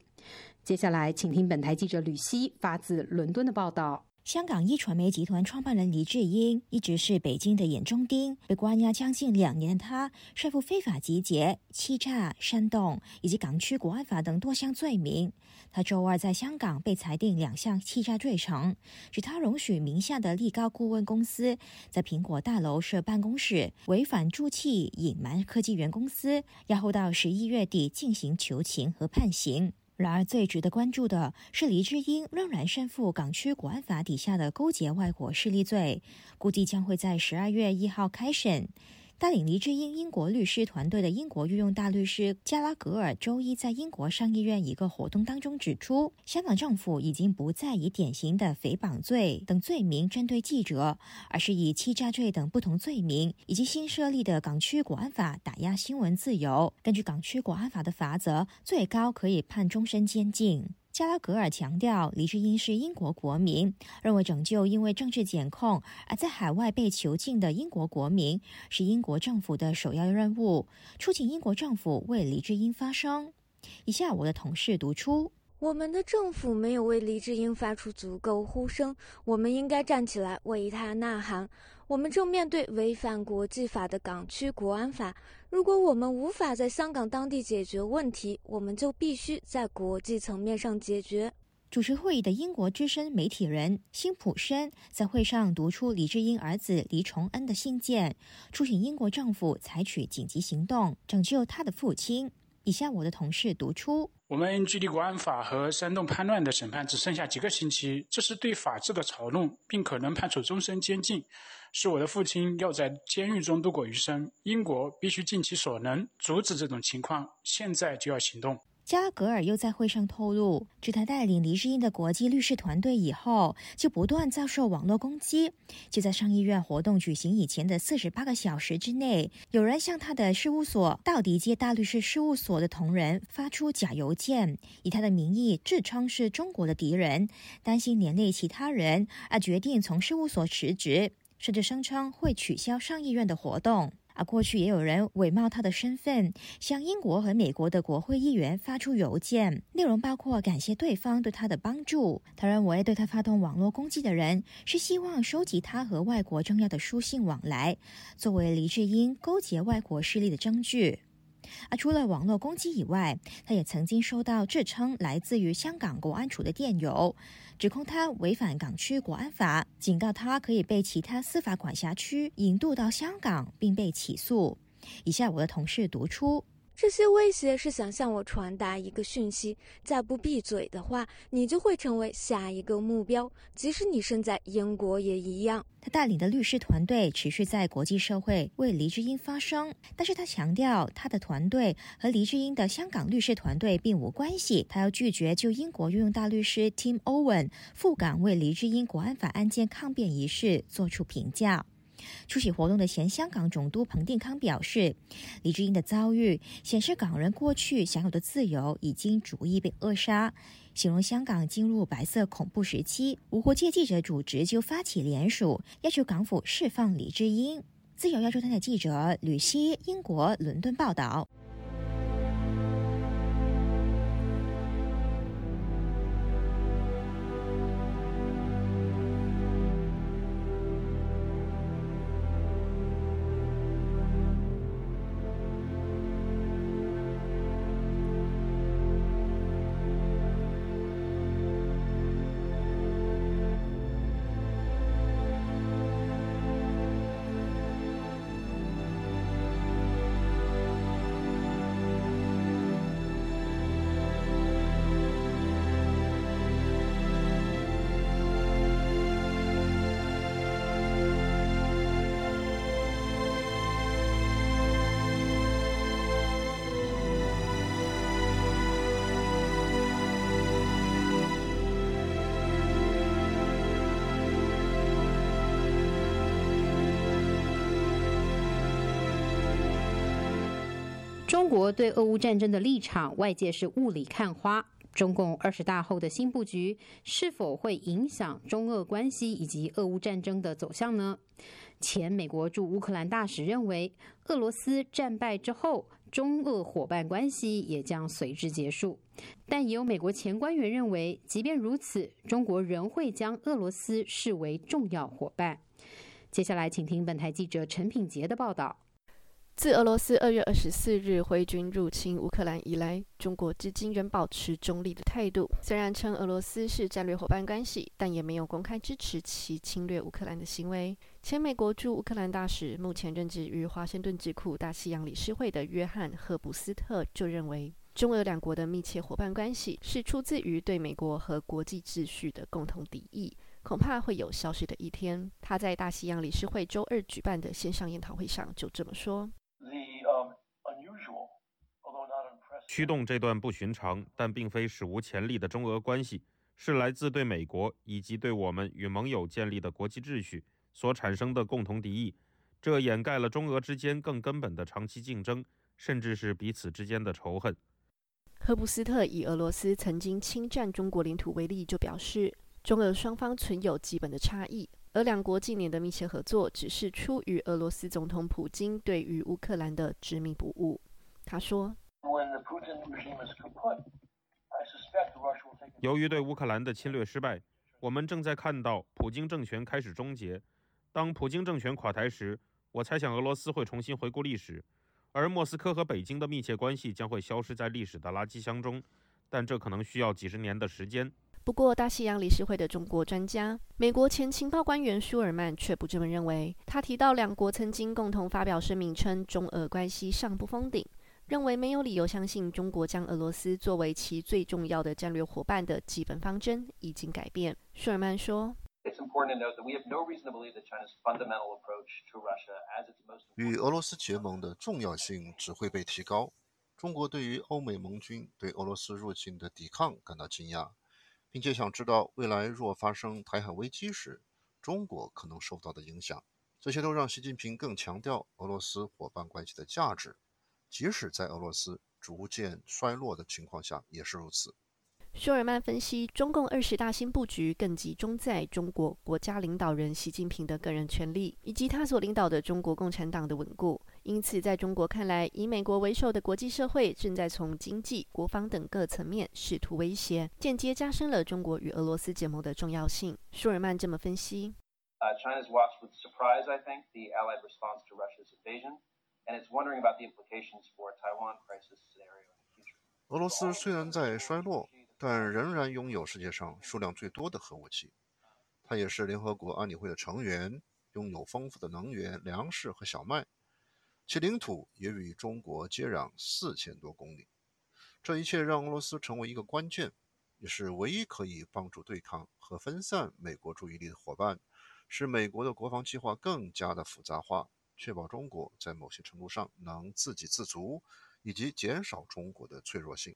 接下来，请听本台记者吕希发自伦敦的报道。香港一传媒集团创办人黎智英一直是北京的眼中钉，被关押将近两年的他，率负非法集结、欺诈、煽动以及港区国安法等多项罪名。他周二在香港被裁定两项欺诈罪成，指他容许名下的立高顾问公司在苹果大楼设办公室，违反住契，隐瞒科技园公司，押后到十一月底进行求情和判刑。然而，最值得关注的是，黎智英仍然身负港区国安法底下的勾结外国势力罪，估计将会在十二月一号开审。带领黎智英英国律师团队的英国御用大律师加拉格尔周一在英国上议院一个活动当中指出，香港政府已经不再以典型的诽谤罪等罪名针对记者，而是以欺诈罪等不同罪名以及新设立的港区国安法打压新闻自由。根据港区国安法的法则，最高可以判终身监禁。加拉格尔强调，黎智英是英国国民，认为拯救因为政治检控而在海外被囚禁的英国国民是英国政府的首要任务，促请英国政府为黎智英发声。以下我的同事读出：我们的政府没有为黎智英发出足够呼声，我们应该站起来为他呐喊。我们正面对违反国际法的港区国安法。如果我们无法在香港当地解决问题，我们就必须在国际层面上解决。主持会议的英国资深媒体人辛普森在会上读出李智英儿子黎崇恩的信件，促请英国政府采取紧急行动，拯救他的父亲。以下我的同事读出：我们距离国安法和煽动叛乱的审判只剩下几个星期，这是对法治的嘲弄，并可能判处终身监禁。是我的父亲要在监狱中度过余生，英国必须尽其所能阻止这种情况，现在就要行动。加格尔又在会上透露，自他带领黎智英的国际律师团队以后，就不断遭受网络攻击。就在上议院活动举行以前的四十八个小时之内，有人向他的事务所——道迪街大律师事务所的同仁发出假邮件，以他的名义自称是中国的敌人，担心连累其他人，而决定从事务所辞职。甚至声称会取消上议院的活动。而过去也有人伪冒他的身份，向英国和美国的国会议员发出邮件，内容包括感谢对方对他的帮助。他认为对他发动网络攻击的人是希望收集他和外国重要的书信往来，作为黎智英勾结外国势力的证据。而除了网络攻击以外，他也曾经收到自称来自于香港国安处的电邮。指控他违反港区国安法，警告他可以被其他司法管辖区引渡到香港，并被起诉。以下我的同事读出。这些威胁是想向我传达一个讯息：再不闭嘴的话，你就会成为下一个目标，即使你身在英国也一样。他带领的律师团队持续在国际社会为黎智英发声，但是他强调，他的团队和黎智英的香港律师团队并无关系。他要拒绝就英国御用大律师 Tim Owen 赴港为黎智英国安法案件抗辩一事作出评价。出席活动的前香港总督彭定康表示，李志英的遭遇显示港人过去享有的自由已经逐一被扼杀，形容香港进入白色恐怖时期。无国界记者组织就发起联署，要求港府释放李志英。自由亚洲台的记者吕希，英国伦敦报道。国对俄乌战争的立场，外界是雾里看花。中共二十大后的新布局，是否会影响中俄关系以及俄乌战争的走向呢？前美国驻乌克兰大使认为，俄罗斯战败之后，中俄伙伴关系也将随之结束。但也有美国前官员认为，即便如此，中国仍会将俄罗斯视为重要伙伴。接下来，请听本台记者陈品杰的报道。自俄罗斯二月二十四日挥军入侵乌克兰以来，中国至今仍保持中立的态度。虽然称俄罗斯是战略伙伴关系，但也没有公开支持其侵略乌克兰的行为。前美国驻乌克兰大使、目前任职于华盛顿智库大西洋理事会的约翰·赫布斯特就认为，中俄两国的密切伙伴关系是出自于对美国和国际秩序的共同敌意，恐怕会有消失的一天。他在大西洋理事会周二举办的线上研讨会上就这么说。驱动这段不寻常但并非史无前例的中俄关系，是来自对美国以及对我们与盟友建立的国际秩序所产生的共同敌意。这掩盖了中俄之间更根本的长期竞争，甚至是彼此之间的仇恨。赫布斯特以俄罗斯曾经侵占中国领土为例，就表示，中俄双方存有基本的差异。而两国近年的密切合作，只是出于俄罗斯总统普京对于乌克兰的执迷不悟。他说：“由于对乌克兰的侵略失败，我们正在看到普京政权开始终结。当普京政权垮台时，我猜想俄罗斯会重新回顾历史，而莫斯科和北京的密切关系将会消失在历史的垃圾箱中。但这可能需要几十年的时间。”不过，大西洋理事会的中国专家、美国前情报官员舒尔曼却不这么认为。他提到，两国曾经共同发表声明称，中俄关系尚不封顶，认为没有理由相信中国将俄罗斯作为其最重要的战略伙伴的基本方针已经改变。舒尔曼说：“与俄罗斯结盟的重要性只会被提高。中国对于欧美盟军对俄罗斯入侵的抵抗感到惊讶。”并且想知道未来若发生台海危机时，中国可能受到的影响。这些都让习近平更强调俄罗斯伙伴关系的价值，即使在俄罗斯逐渐衰落的情况下也是如此。舒尔曼分析，中共二十大新布局更集中在中国国家领导人习近平的个人权利，以及他所领导的中国共产党的稳固。因此，在中国看来，以美国为首的国际社会正在从经济、国防等各层面试图威胁，间接加深了中国与俄罗斯结盟的重要性。舒尔曼这么分析。China's watched with surprise, I think, the Allied response to Russia's invasion, and it's wondering about the implications for a Taiwan crisis scenario in the future. 俄罗斯虽然在衰落，但仍然拥有世界上数量最多的核武器。它也是联合国安理会的成员，拥有丰富的能源、粮食和小麦。其领土也与中国接壤四千多公里，这一切让俄罗斯成为一个关键，也是唯一可以帮助对抗和分散美国注意力的伙伴，使美国的国防计划更加的复杂化，确保中国在某些程度上能自给自足，以及减少中国的脆弱性。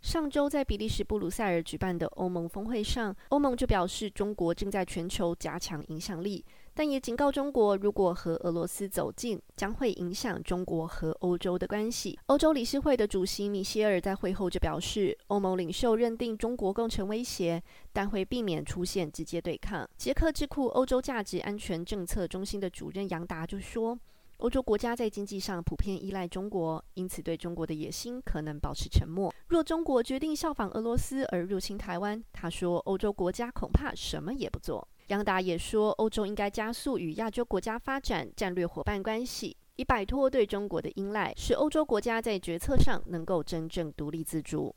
上周在比利时布鲁塞尔举办的欧盟峰会上，欧盟就表示中国正在全球加强影响力。但也警告中国，如果和俄罗斯走近，将会影响中国和欧洲的关系。欧洲理事会的主席米歇尔在会后就表示，欧盟领袖认定中国构成威胁，但会避免出现直接对抗。捷克智库欧洲价值安全政策中心的主任杨达就说，欧洲国家在经济上普遍依赖中国，因此对中国的野心可能保持沉默。若中国决定效仿俄罗斯而入侵台湾，他说，欧洲国家恐怕什么也不做。杨达也说，欧洲应该加速与亚洲国家发展战略伙伴关系，以摆脱对中国的依赖，使欧洲国家在决策上能够真正独立自主。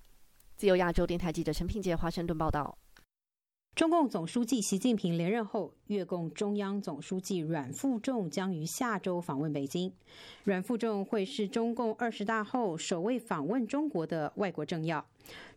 自由亚洲电台记者陈品杰华盛顿报道。中共总书记习近平连任后，越共中央总书记阮富仲将于下周访问北京。阮富仲会是中共二十大后首位访问中国的外国政要。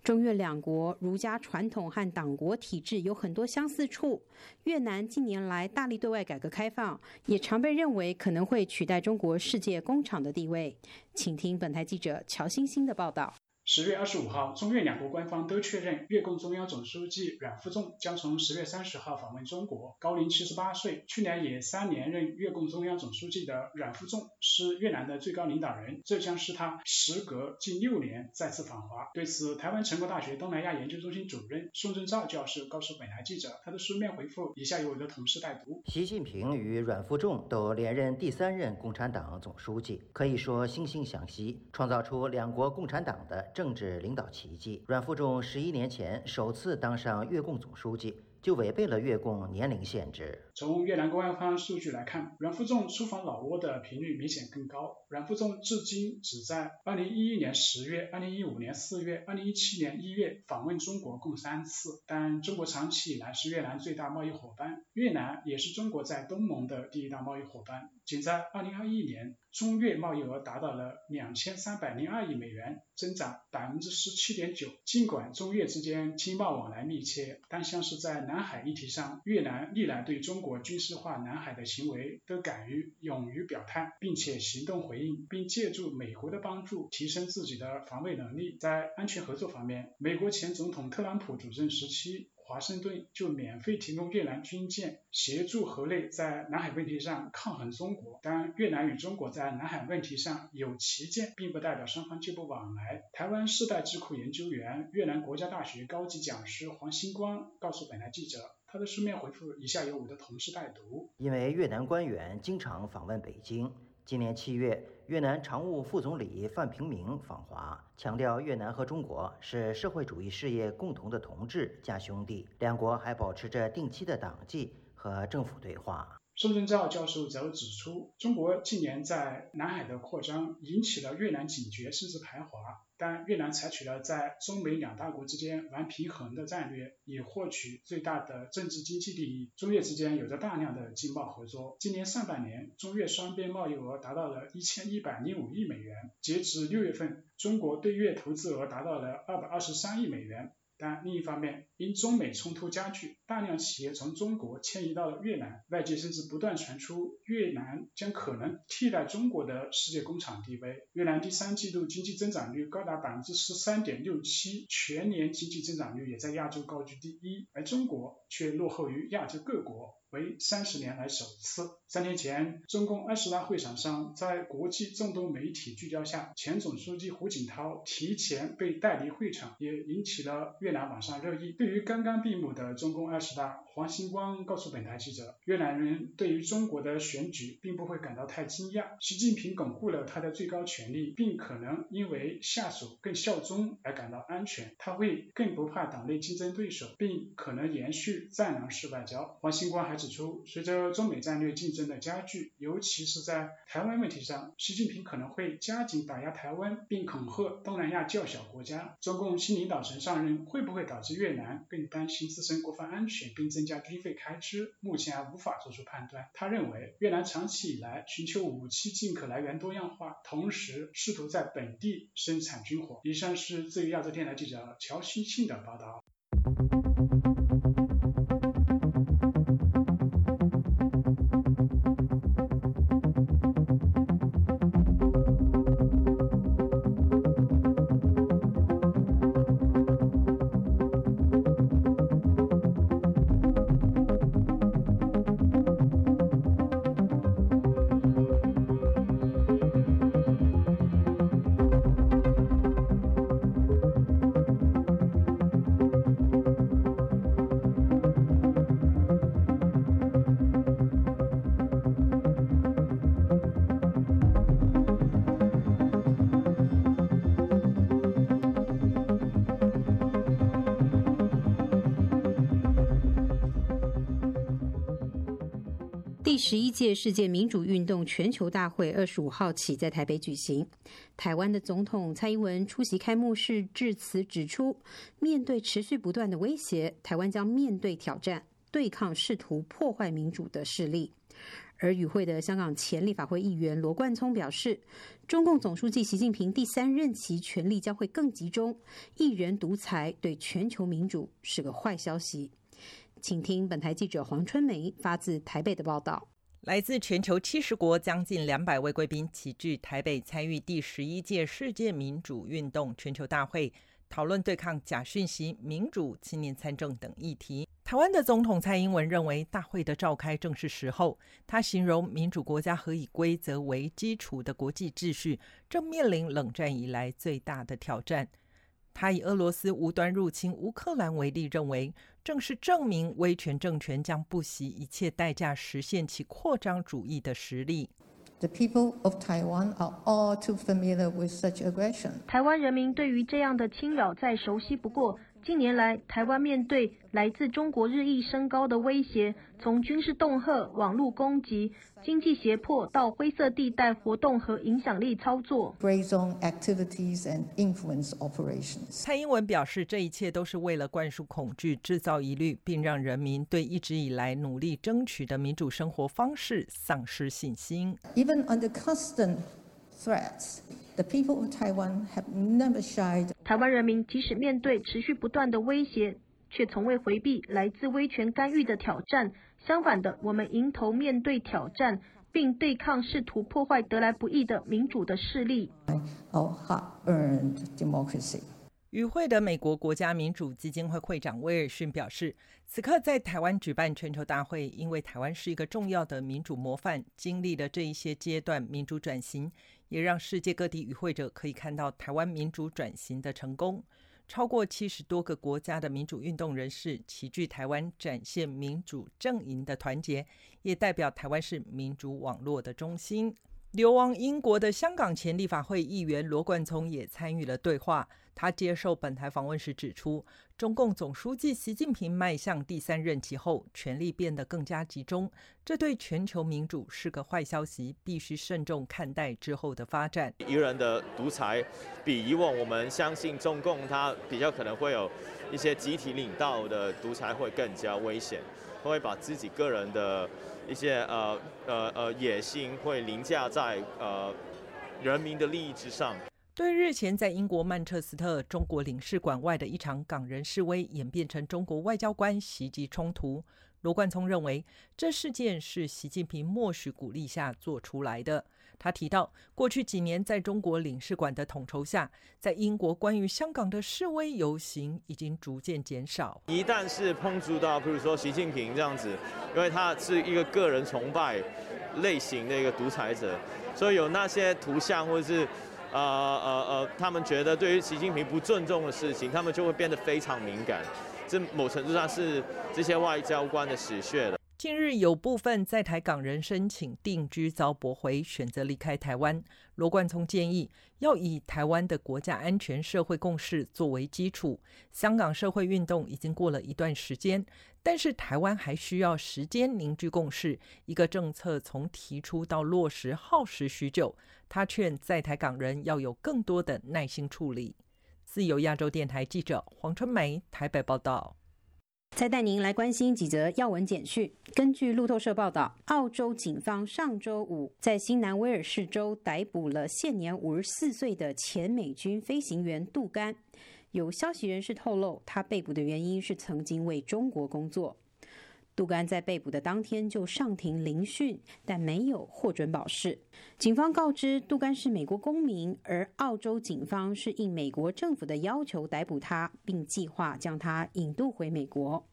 中越两国儒家传统和党国体制有很多相似处。越南近年来大力对外改革开放，也常被认为可能会取代中国世界工厂的地位。请听本台记者乔欣欣的报道。十月二十五号，中越两国官方都确认，越共中央总书记阮富仲将从十月三十号访问中国，高龄七十八岁。去年也三连任越共中央总书记的阮富仲是越南的最高领导人，这将是他时隔近六年再次访华。对此，台湾成功大学东南亚研究中心主任宋正照教授告诉本台记者，他的书面回复以下由我的同事代读：习近平与阮富仲都连任第三任共产党总书记，可以说惺惺相惜，创造出两国共产党的。政治领导奇迹。阮富仲十一年前首次当上越共总书记。就违背了越共年龄限制。从越南官方数据来看，阮富仲出访老挝的频率明显更高。阮富仲至今只在2011年10月、2015年4月、2017年1月访问中国共三次。但中国长期以来是越南最大贸易伙伴，越南也是中国在东盟的第一大贸易伙伴。仅在2021年，中越贸易额达到了2302亿美元，增长17.9%。尽管中越之间经贸往来密切，但像是在南海议题上，越南历来对中国军事化南海的行为都敢于勇于表态，并且行动回应，并借助美国的帮助提升自己的防卫能力。在安全合作方面，美国前总统特朗普主政时期。华盛顿就免费提供越南军舰，协助河内在南海问题上抗衡中国。但越南与中国在南海问题上有旗舰，并不代表双方就不往来。台湾世代智库研究员、越南国家大学高级讲师黄星光告诉本台记者，他的书面回复以下由我的同事代读。因为越南官员经常访问北京。今年七月，越南常务副总理范平明访华，强调越南和中国是社会主义事业共同的同志加兄弟，两国还保持着定期的党纪和政府对话。宋振照教授则指出，中国近年在南海的扩张引起了越南警觉甚至排华，但越南采取了在中美两大国之间玩平衡的战略，以获取最大的政治经济利益。中越之间有着大量的经贸合作，今年上半年中越双边贸易额达到了一千一百零五亿美元，截至六月份，中国对越投资额达到了二百二十三亿美元。但另一方面，因中美冲突加剧，大量企业从中国迁移到了越南，外界甚至不断传出越南将可能替代中国的世界工厂地位。越南第三季度经济增长率高达百分之十三点六七，全年经济增长率也在亚洲高居第一，而中国却落后于亚洲各国。为三十年来首次。三天前，中共二十大会场上，在国际众多媒体聚焦下，前总书记胡锦涛提前被带离会场，也引起了越南网上热议。对于刚刚闭幕的中共二十大，黄兴光告诉本台记者，越南人对于中国的选举并不会感到太惊讶。习近平巩固了他的最高权力，并可能因为下属更效忠而感到安全。他会更不怕党内竞争对手，并可能延续战狼式外交。黄兴光还指出，随着中美战略竞争的加剧，尤其是在台湾问题上，习近平可能会加紧打压台湾，并恐吓东南亚较小国家。中共新领导层上任会不会导致越南更担心自身国防安全，并增加军费开支，目前还无法做出判断。他认为，越南长期以来寻求武器进口来源多样化，同时试图在本地生产军火。以上是自由亚洲电台记者乔欣欣的报道。第十一届世界民主运动全球大会二十五号起在台北举行。台湾的总统蔡英文出席开幕式致辞，指出，面对持续不断的威胁，台湾将面对挑战，对抗试图破坏民主的势力。而与会的香港前立法会议员罗冠聪表示，中共总书记习近平第三任期权力将会更集中，一人独裁对全球民主是个坏消息。请听本台记者黄春梅发自台北的报道。来自全球七十国将近两百位贵宾齐聚台北，参与第十一届世界民主运动全球大会，讨论对抗假讯息、民主、青年参政等议题。台湾的总统蔡英文认为，大会的召开正是时候。他形容民主国家和以规则为基础的国际秩序正面临冷战以来最大的挑战。他以俄罗斯无端入侵乌克兰为例，认为正是证明威权政权将不惜一切代价实现其扩张主义的实力。The people of Taiwan are all too familiar with such aggression。台湾人民对于这样的侵扰再熟悉不过。近年来，台湾面对来自中国日益升高的威胁，从军事恫吓、网络攻击、经济胁迫到灰色地带活动和影响力操作。蔡英文表示，这一切都是为了灌输恐惧、制造疑虑，并让人民对一直以来努力争取的民主生活方式丧失信心。Even under threats. The people of Taiwan have never shied. 台湾人民即使面对持续不断的威胁，却从未回避来自威权干预的挑战。相反的，我们迎头面对挑战，并对抗试图破坏得来不易的民主的势力。Our hard-earned democracy. 与会的美国国家民主基金会会长威尔逊表示，此刻在台湾举办全球大会，因为台湾是一个重要的民主模范，经历了这一些阶段民主转型。也让世界各地与会者可以看到台湾民主转型的成功。超过七十多个国家的民主运动人士齐聚台湾，展现民主阵营的团结，也代表台湾是民主网络的中心。流亡英国的香港前立法会议员罗冠聪也参与了对话。他接受本台访问时指出，中共总书记习近平迈向第三任期后，权力变得更加集中，这对全球民主是个坏消息，必须慎重看待之后的发展。一个人的独裁，比以往我们相信中共他比较可能会有一些集体领导的独裁会更加危险，他会把自己个人的一些呃呃呃野心会凌驾在呃人民的利益之上。对日前在英国曼彻斯特中国领事馆外的一场港人示威演变成中国外交官袭击冲突，罗冠聪认为这事件是习近平默许鼓励下做出来的。他提到，过去几年在中国领事馆的统筹下，在英国关于香港的示威游行已经逐渐减少。一旦是碰触到，比如说习近平这样子，因为他是一个个人崇拜类型的一个独裁者，所以有那些图像或者是呃呃呃，他们觉得对于习近平不尊重的事情，他们就会变得非常敏感。这某程度上是这些外交官的死穴了。近日有部分在台港人申请定居遭驳回，选择离开台湾。罗冠聪建议要以台湾的国家安全社会共识作为基础。香港社会运动已经过了一段时间，但是台湾还需要时间凝聚共识。一个政策从提出到落实耗时许久。他劝在台港人要有更多的耐心处理。自由亚洲电台记者黄春梅台北报道。再带您来关心几则要闻简讯。根据路透社报道，澳洲警方上周五在新南威尔士州逮捕了现年五十四岁的前美军飞行员杜甘。有消息人士透露，他被捕的原因是曾经为中国工作。杜甘在被捕的当天就上庭聆讯，但没有获准保释。警方告知杜甘是美国公民，而澳洲警方是应美国政府的要求逮捕他，并计划将他引渡回美国。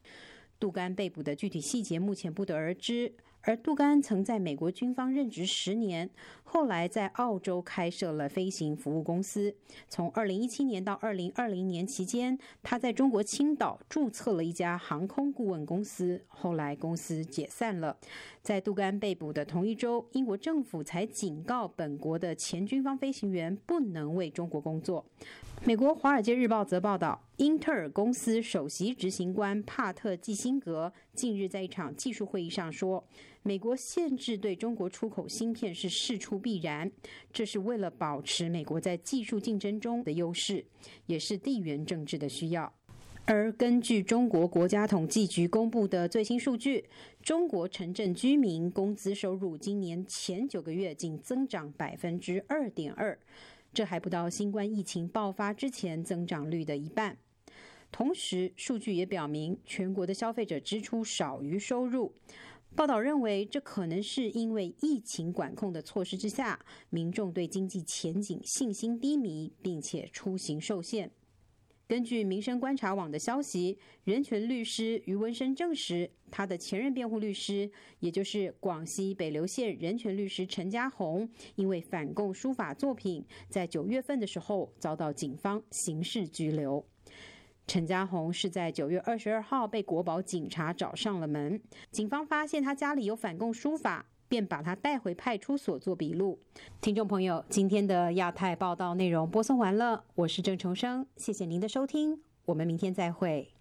杜甘被捕的具体细节目前不得而知。而杜甘曾在美国军方任职十年，后来在澳洲开设了飞行服务公司。从二零一七年到二零二零年期间，他在中国青岛注册了一家航空顾问公司，后来公司解散了。在杜甘被捕的同一周，英国政府才警告本国的前军方飞行员不能为中国工作。美国《华尔街日报》则报道，英特尔公司首席执行官帕特·基辛格近日在一场技术会议上说，美国限制对中国出口芯片是事出必然，这是为了保持美国在技术竞争中的优势，也是地缘政治的需要。而根据中国国家统计局公布的最新数据，中国城镇居民工资收入今年前九个月仅增长百分之二点二。这还不到新冠疫情爆发之前增长率的一半。同时，数据也表明，全国的消费者支出少于收入。报道认为，这可能是因为疫情管控的措施之下，民众对经济前景信心低迷，并且出行受限。根据民生观察网的消息，人权律师余文生证实，他的前任辩护律师，也就是广西北流县人权律师陈家红，因为反共书法作品，在九月份的时候遭到警方刑事拘留。陈家红是在九月二十二号被国保警察找上了门，警方发现他家里有反共书法。便把他带回派出所做笔录。听众朋友，今天的亚太报道内容播送完了，我是郑重生，谢谢您的收听，我们明天再会。